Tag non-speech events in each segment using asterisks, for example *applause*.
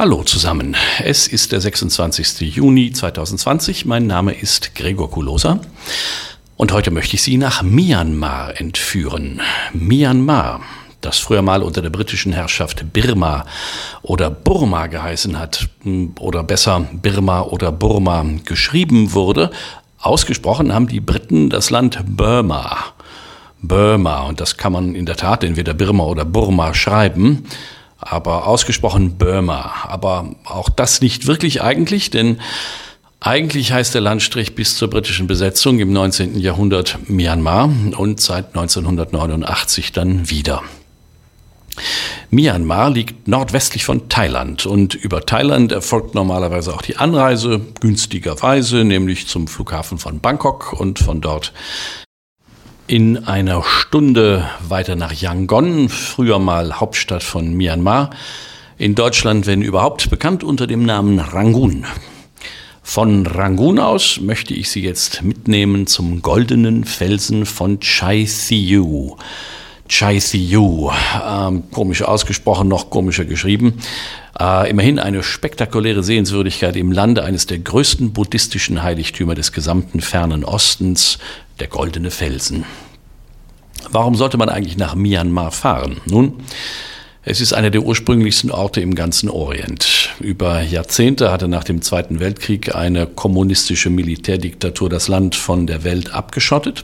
Hallo zusammen. Es ist der 26. Juni 2020. Mein Name ist Gregor Kulosa. Und heute möchte ich Sie nach Myanmar entführen. Myanmar, das früher mal unter der britischen Herrschaft Birma oder Burma geheißen hat, oder besser Birma oder Burma geschrieben wurde, ausgesprochen haben die Briten das Land Burma. Burma, und das kann man in der Tat entweder Birma oder Burma schreiben aber ausgesprochen Burma. Aber auch das nicht wirklich eigentlich, denn eigentlich heißt der Landstrich bis zur britischen Besetzung im 19. Jahrhundert Myanmar und seit 1989 dann wieder. Myanmar liegt nordwestlich von Thailand und über Thailand erfolgt normalerweise auch die Anreise günstigerweise, nämlich zum Flughafen von Bangkok und von dort in einer Stunde weiter nach Yangon, früher mal Hauptstadt von Myanmar, in Deutschland, wenn überhaupt, bekannt unter dem Namen Rangoon. Von Rangoon aus möchte ich Sie jetzt mitnehmen zum goldenen Felsen von Chai Thiu. Chai Thiu, ähm, komisch ausgesprochen, noch komischer geschrieben. Äh, immerhin eine spektakuläre Sehenswürdigkeit im Lande eines der größten buddhistischen Heiligtümer des gesamten fernen Ostens, der Goldene Felsen. Warum sollte man eigentlich nach Myanmar fahren? Nun, es ist einer der ursprünglichsten Orte im ganzen Orient. Über Jahrzehnte hatte nach dem Zweiten Weltkrieg eine kommunistische Militärdiktatur das Land von der Welt abgeschottet,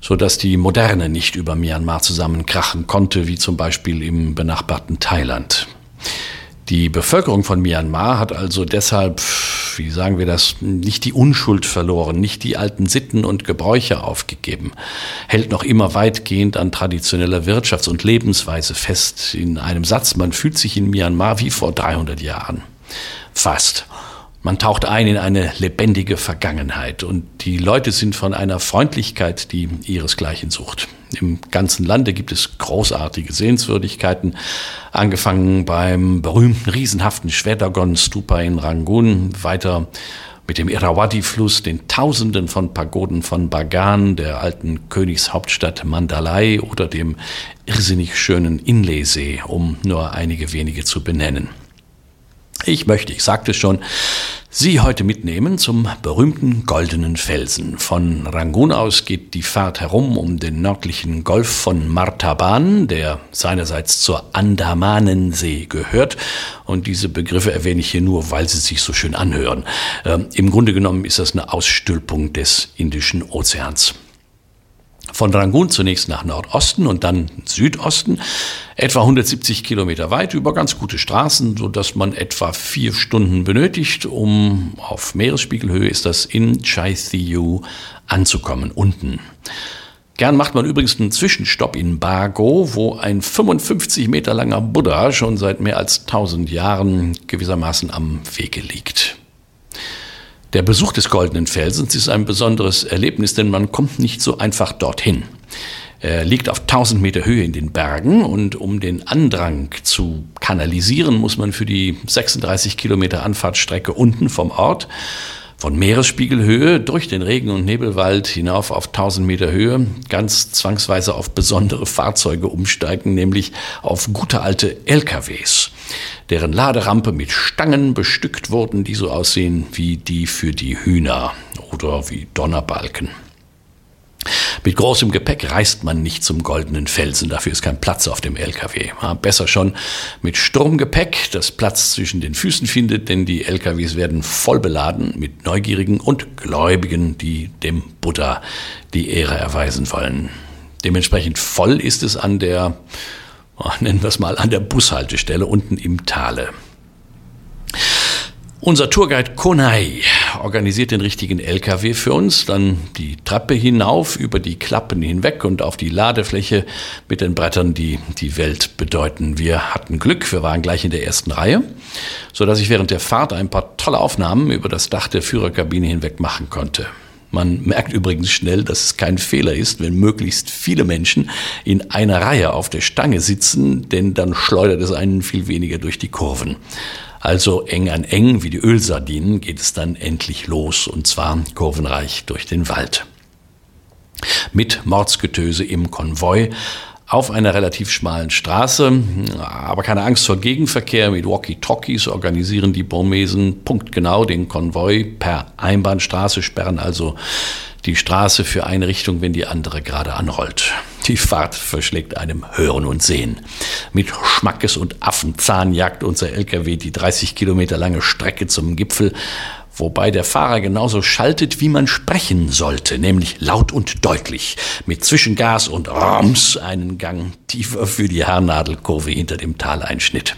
sodass die Moderne nicht über Myanmar zusammenkrachen konnte, wie zum Beispiel im benachbarten Thailand. Die Bevölkerung von Myanmar hat also deshalb, wie sagen wir das, nicht die Unschuld verloren, nicht die alten Sitten und Gebräuche aufgegeben, hält noch immer weitgehend an traditioneller Wirtschafts- und Lebensweise fest. In einem Satz, man fühlt sich in Myanmar wie vor 300 Jahren. Fast. Man taucht ein in eine lebendige Vergangenheit und die Leute sind von einer Freundlichkeit, die ihresgleichen sucht. Im ganzen Lande gibt es großartige Sehenswürdigkeiten, angefangen beim berühmten riesenhaften Shwedagon Stupa in Rangoon, weiter mit dem Irrawaddy-Fluss, den Tausenden von Pagoden von Bagan, der alten Königshauptstadt Mandalay oder dem irrsinnig schönen Inlay-See, um nur einige wenige zu benennen. Ich möchte, ich sagte schon, Sie heute mitnehmen zum berühmten Goldenen Felsen. Von Rangoon aus geht die Fahrt herum um den nördlichen Golf von Martaban, der seinerseits zur Andamanensee gehört. Und diese Begriffe erwähne ich hier nur, weil sie sich so schön anhören. Ähm, Im Grunde genommen ist das eine Ausstülpung des Indischen Ozeans. Von Rangoon zunächst nach Nordosten und dann Südosten, etwa 170 Kilometer weit über ganz gute Straßen, so dass man etwa vier Stunden benötigt, um auf Meeresspiegelhöhe ist das in Chai Thiu anzukommen, unten. Gern macht man übrigens einen Zwischenstopp in Bago, wo ein 55 Meter langer Buddha schon seit mehr als 1000 Jahren gewissermaßen am Wege liegt. Der Besuch des Goldenen Felsens ist ein besonderes Erlebnis, denn man kommt nicht so einfach dorthin. Er liegt auf 1000 Meter Höhe in den Bergen und um den Andrang zu kanalisieren, muss man für die 36 Kilometer Anfahrtsstrecke unten vom Ort von Meeresspiegelhöhe durch den Regen- und Nebelwald hinauf auf 1000 Meter Höhe ganz zwangsweise auf besondere Fahrzeuge umsteigen, nämlich auf gute alte LKWs, deren Laderampe mit Stangen bestückt wurden, die so aussehen wie die für die Hühner oder wie Donnerbalken. Mit großem Gepäck reist man nicht zum goldenen Felsen, dafür ist kein Platz auf dem LKW. besser schon mit Sturmgepäck, das Platz zwischen den Füßen findet, denn die LKWs werden voll beladen mit Neugierigen und Gläubigen, die dem Buddha die Ehre erweisen wollen. Dementsprechend voll ist es an der, nennen wir es mal, an der Bushaltestelle unten im Tale. Unser Tourguide Konai organisiert den richtigen LKW für uns, dann die Treppe hinauf, über die Klappen hinweg und auf die Ladefläche mit den Brettern, die die Welt bedeuten. Wir hatten Glück, wir waren gleich in der ersten Reihe, so dass ich während der Fahrt ein paar tolle Aufnahmen über das Dach der Führerkabine hinweg machen konnte. Man merkt übrigens schnell, dass es kein Fehler ist, wenn möglichst viele Menschen in einer Reihe auf der Stange sitzen, denn dann schleudert es einen viel weniger durch die Kurven. Also eng an eng wie die Ölsardinen geht es dann endlich los und zwar kurvenreich durch den Wald. Mit Mordsgetöse im Konvoi, auf einer relativ schmalen Straße. Aber keine Angst vor Gegenverkehr. Mit Walkie-Talkies organisieren die Burmesen punktgenau den Konvoi per Einbahnstraße, sperren also die Straße für eine Richtung, wenn die andere gerade anrollt. Die Fahrt verschlägt einem Hören und Sehen. Mit Schmackes und Affenzahn jagt unser LKW die 30 Kilometer lange Strecke zum Gipfel, wobei der Fahrer genauso schaltet, wie man sprechen sollte, nämlich laut und deutlich, mit Zwischengas und Rams einen Gang tiefer für die Haarnadelkurve hinter dem Taleinschnitt.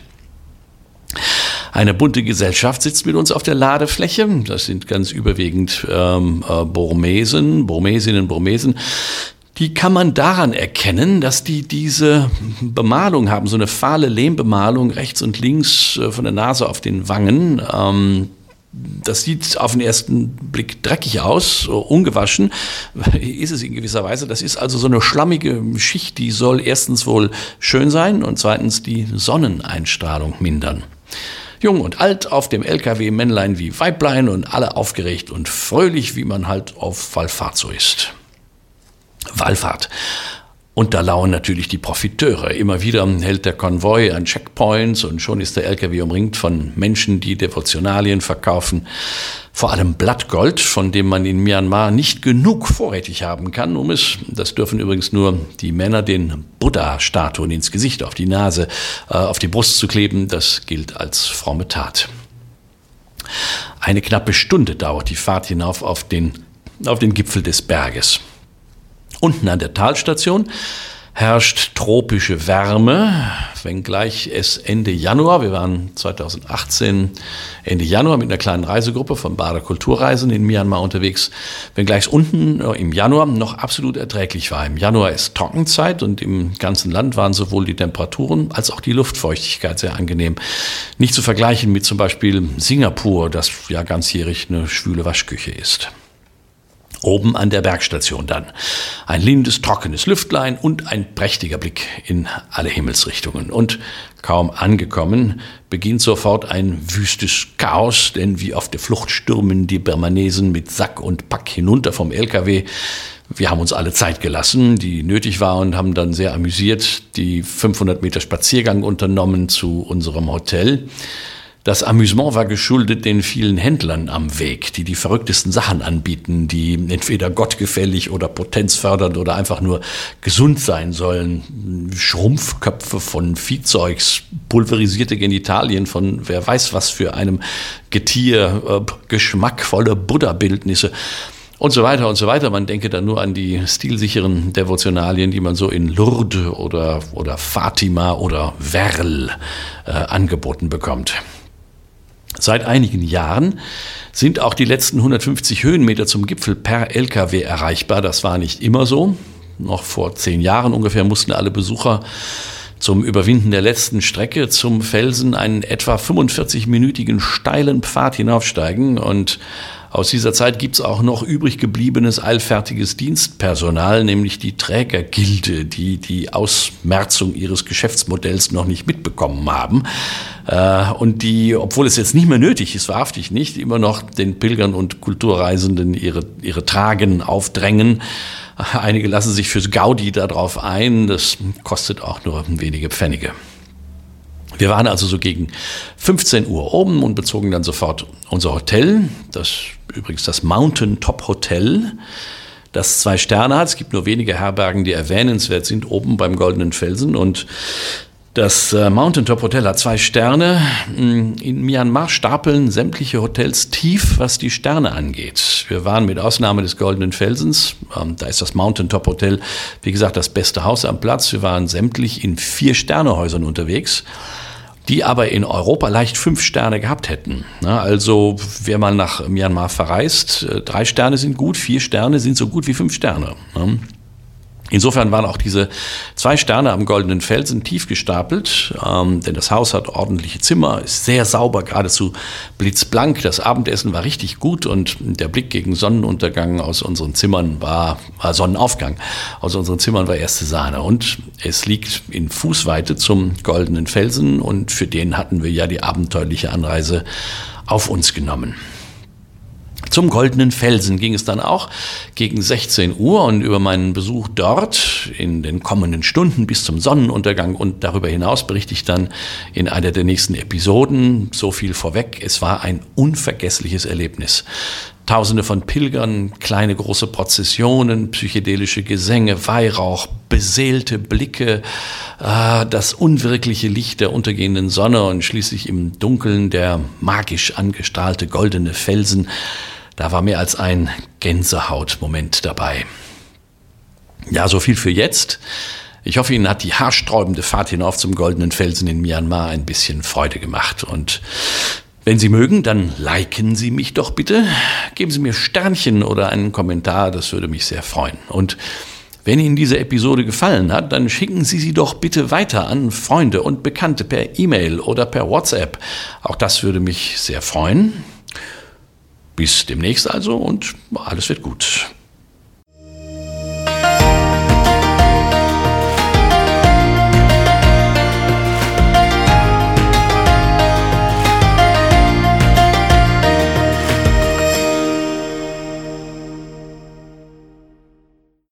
Eine bunte Gesellschaft sitzt mit uns auf der Ladefläche. Das sind ganz überwiegend ähm, äh, Burmesen, Burmesinnen, Burmesen. Die kann man daran erkennen, dass die diese Bemalung haben, so eine fahle Lehmbemalung rechts und links äh, von der Nase auf den Wangen. Ähm, das sieht auf den ersten Blick dreckig aus, ungewaschen. *laughs* Ist es in gewisser Weise. Das ist also so eine schlammige Schicht, die soll erstens wohl schön sein und zweitens die Sonneneinstrahlung mindern. Jung und alt auf dem LKW, Männlein wie Weiblein und alle aufgeregt und fröhlich, wie man halt auf Wallfahrt so ist. Wallfahrt. Und da lauern natürlich die Profiteure. Immer wieder hält der Konvoi an Checkpoints und schon ist der LKW umringt von Menschen, die Devotionalien verkaufen. Vor allem Blattgold, von dem man in Myanmar nicht genug vorrätig haben kann, um es, das dürfen übrigens nur die Männer, den Buddha-Statuen ins Gesicht, auf die Nase, äh, auf die Brust zu kleben. Das gilt als fromme Tat. Eine knappe Stunde dauert die Fahrt hinauf auf den, auf den Gipfel des Berges. Unten an der Talstation herrscht tropische Wärme, wenngleich es Ende Januar, wir waren 2018 Ende Januar mit einer kleinen Reisegruppe von Bader Kulturreisen in Myanmar unterwegs, wenngleich es unten äh, im Januar noch absolut erträglich war. Im Januar ist Trockenzeit und im ganzen Land waren sowohl die Temperaturen als auch die Luftfeuchtigkeit sehr angenehm. Nicht zu vergleichen mit zum Beispiel Singapur, das ja ganzjährig eine schwüle Waschküche ist. Oben an der Bergstation dann. Ein lindes, trockenes Lüftlein und ein prächtiger Blick in alle Himmelsrichtungen. Und kaum angekommen, beginnt sofort ein wüstes Chaos, denn wie auf der Flucht stürmen die Birmanesen mit Sack und Pack hinunter vom LKW. Wir haben uns alle Zeit gelassen, die nötig war und haben dann sehr amüsiert die 500 Meter Spaziergang unternommen zu unserem Hotel. Das Amüsement war geschuldet den vielen Händlern am Weg, die die verrücktesten Sachen anbieten, die entweder gottgefällig oder potenzfördernd oder einfach nur gesund sein sollen. Schrumpfköpfe von Viehzeugs, pulverisierte Genitalien von wer weiß was für einem Getier, äh, geschmackvolle Buddha-Bildnisse und so weiter und so weiter. Man denke dann nur an die stilsicheren Devotionalien, die man so in Lourdes oder, oder Fatima oder Verl äh, angeboten bekommt. Seit einigen Jahren sind auch die letzten 150 Höhenmeter zum Gipfel per Lkw erreichbar. Das war nicht immer so. Noch vor zehn Jahren ungefähr mussten alle Besucher zum Überwinden der letzten Strecke zum Felsen einen etwa 45-minütigen steilen Pfad hinaufsteigen und aus dieser Zeit gibt es auch noch übrig gebliebenes eilfertiges Dienstpersonal, nämlich die Trägergilde, die die Ausmerzung ihres Geschäftsmodells noch nicht mitbekommen haben äh, und die, obwohl es jetzt nicht mehr nötig ist, wahrhaftig nicht, immer noch den Pilgern und Kulturreisenden ihre, ihre Tragen aufdrängen. Einige lassen sich fürs Gaudi darauf ein, das kostet auch nur wenige Pfennige. Wir waren also so gegen 15 Uhr oben und bezogen dann sofort unser Hotel, das übrigens das Mountain Top Hotel, das zwei Sterne hat. Es gibt nur wenige Herbergen, die erwähnenswert sind, oben beim Goldenen Felsen. Und das äh, Mountain Top Hotel hat zwei Sterne. Mm, in Myanmar stapeln sämtliche Hotels tief, was die Sterne angeht. Wir waren mit Ausnahme des Goldenen Felsens, ähm, da ist das Mountain Top Hotel, wie gesagt, das beste Haus am Platz. Wir waren sämtlich in vier Sternehäusern unterwegs die aber in Europa leicht fünf Sterne gehabt hätten. Also wer mal nach Myanmar verreist, äh, drei Sterne sind gut, vier Sterne sind so gut wie fünf Sterne. Insofern waren auch diese zwei Sterne am Goldenen Felsen tief gestapelt, ähm, denn das Haus hat ordentliche Zimmer, ist sehr sauber, geradezu blitzblank. Das Abendessen war richtig gut und der Blick gegen Sonnenuntergang aus unseren Zimmern war, war Sonnenaufgang aus unseren Zimmern war erste Sahne. Und es liegt in Fußweite zum Goldenen Felsen und für den hatten wir ja die abenteuerliche Anreise auf uns genommen. Zum Goldenen Felsen ging es dann auch gegen 16 Uhr und über meinen Besuch dort in den kommenden Stunden bis zum Sonnenuntergang und darüber hinaus berichte ich dann in einer der nächsten Episoden. So viel vorweg, es war ein unvergessliches Erlebnis. Tausende von Pilgern, kleine große Prozessionen, psychedelische Gesänge, Weihrauch, beseelte Blicke, ah, das unwirkliche Licht der untergehenden Sonne und schließlich im Dunkeln der magisch angestrahlte goldene Felsen. Da war mehr als ein Gänsehautmoment dabei. Ja, so viel für jetzt. Ich hoffe, Ihnen hat die haarsträubende Fahrt hinauf zum goldenen Felsen in Myanmar ein bisschen Freude gemacht. Und wenn Sie mögen, dann liken Sie mich doch bitte. Geben Sie mir Sternchen oder einen Kommentar, das würde mich sehr freuen. Und wenn Ihnen diese Episode gefallen hat, dann schicken Sie sie doch bitte weiter an Freunde und Bekannte per E-Mail oder per WhatsApp. Auch das würde mich sehr freuen. Bis demnächst also und alles wird gut.